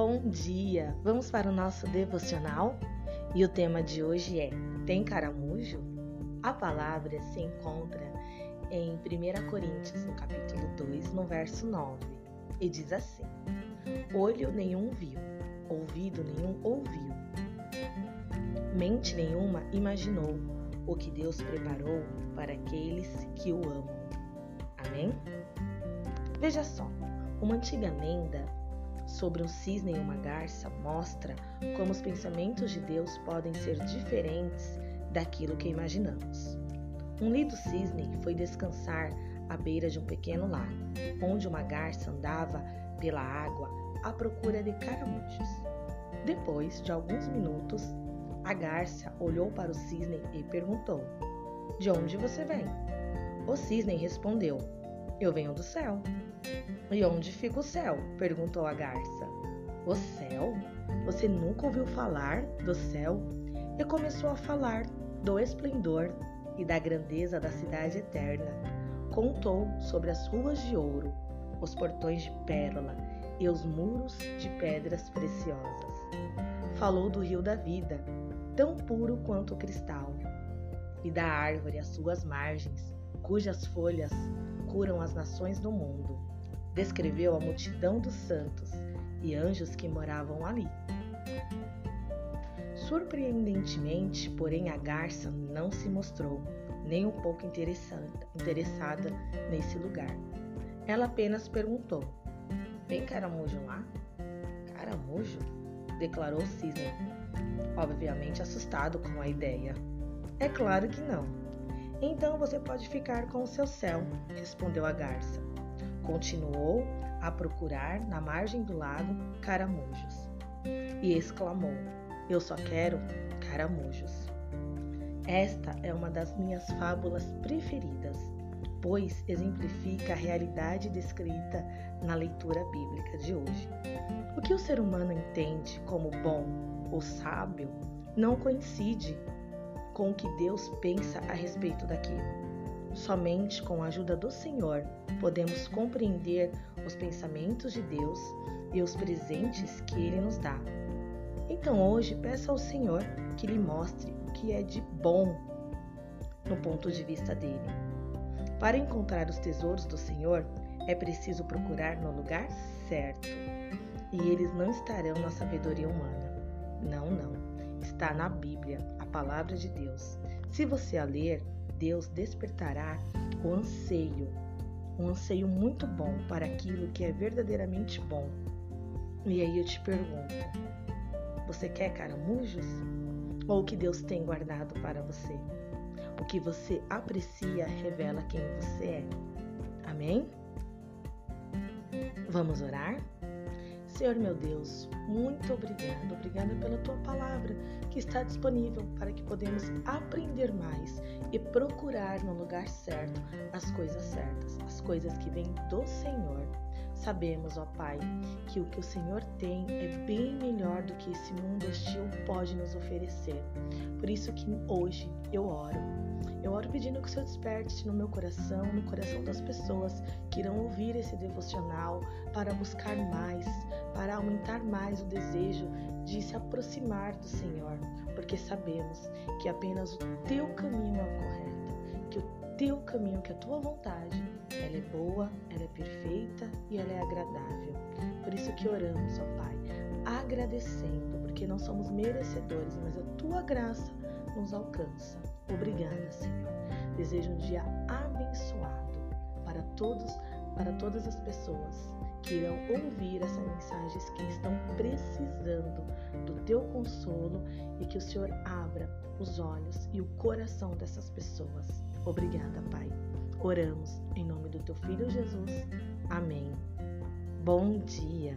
Bom dia! Vamos para o nosso devocional? E o tema de hoje é: Tem caramujo? A palavra se encontra em 1 Coríntios, no capítulo 2, no verso 9, e diz assim: Olho nenhum viu, ouvido nenhum ouviu, mente nenhuma imaginou o que Deus preparou para aqueles que o amam. Amém? Veja só, uma antiga lenda sobre um cisne e uma garça mostra como os pensamentos de Deus podem ser diferentes daquilo que imaginamos. Um lido cisne foi descansar à beira de um pequeno lago, onde uma garça andava pela água à procura de caramujos. Depois de alguns minutos, a garça olhou para o cisne e perguntou: De onde você vem? O cisne respondeu: Eu venho do céu. E onde fica o céu? perguntou a garça. O céu? Você nunca ouviu falar do céu? E começou a falar do esplendor e da grandeza da cidade eterna. Contou sobre as ruas de ouro, os portões de pérola e os muros de pedras preciosas. Falou do rio da vida, tão puro quanto o cristal, e da árvore às suas margens, cujas folhas curam as nações do mundo descreveu a multidão dos santos e anjos que moravam ali. Surpreendentemente, porém, a garça não se mostrou nem um pouco interessada nesse lugar. Ela apenas perguntou: Tem caramujo lá? Caramujo? declarou o cisne, obviamente assustado com a ideia. É claro que não. Então você pode ficar com o seu céu, respondeu a garça. Continuou a procurar na margem do lago caramujos e exclamou: Eu só quero caramujos. Esta é uma das minhas fábulas preferidas, pois exemplifica a realidade descrita na leitura bíblica de hoje. O que o ser humano entende como bom ou sábio não coincide com o que Deus pensa a respeito daquilo. Somente com a ajuda do Senhor podemos compreender os pensamentos de Deus e os presentes que Ele nos dá. Então hoje peça ao Senhor que lhe mostre o que é de bom no ponto de vista dele. Para encontrar os tesouros do Senhor, é preciso procurar no lugar certo. E eles não estarão na sabedoria humana. Não, não. Está na Bíblia, a palavra de Deus. Se você a ler, Deus despertará o anseio, um anseio muito bom para aquilo que é verdadeiramente bom. E aí eu te pergunto: você quer caramujos? Ou o que Deus tem guardado para você? O que você aprecia revela quem você é. Amém? Vamos orar? Senhor meu Deus, muito obrigada, obrigada pela tua palavra que está disponível para que podemos aprender mais e procurar no lugar certo as coisas certas, as coisas que vêm do Senhor. Sabemos, ó Pai, que o que o Senhor tem é bem melhor do que esse mundo hostil pode nos oferecer. Por isso que hoje eu oro. Eu oro pedindo que o Senhor desperte no meu coração, no coração das pessoas que irão ouvir esse devocional para buscar mais, para aumentar mais o desejo de se aproximar do Senhor, porque sabemos que apenas o teu caminho é o correto, teu caminho, que a tua vontade, ela é boa, ela é perfeita e ela é agradável. Por isso que oramos, ó Pai, agradecendo, porque não somos merecedores, mas a tua graça nos alcança. Obrigada, Senhor. Desejo um dia abençoado para todos, para todas as pessoas que irão ouvir essa mensagem que estão precisando do teu consolo e que o Senhor abra os olhos e o coração dessas pessoas. Obrigada, Pai. Oramos em nome do teu filho Jesus. Amém. Bom dia.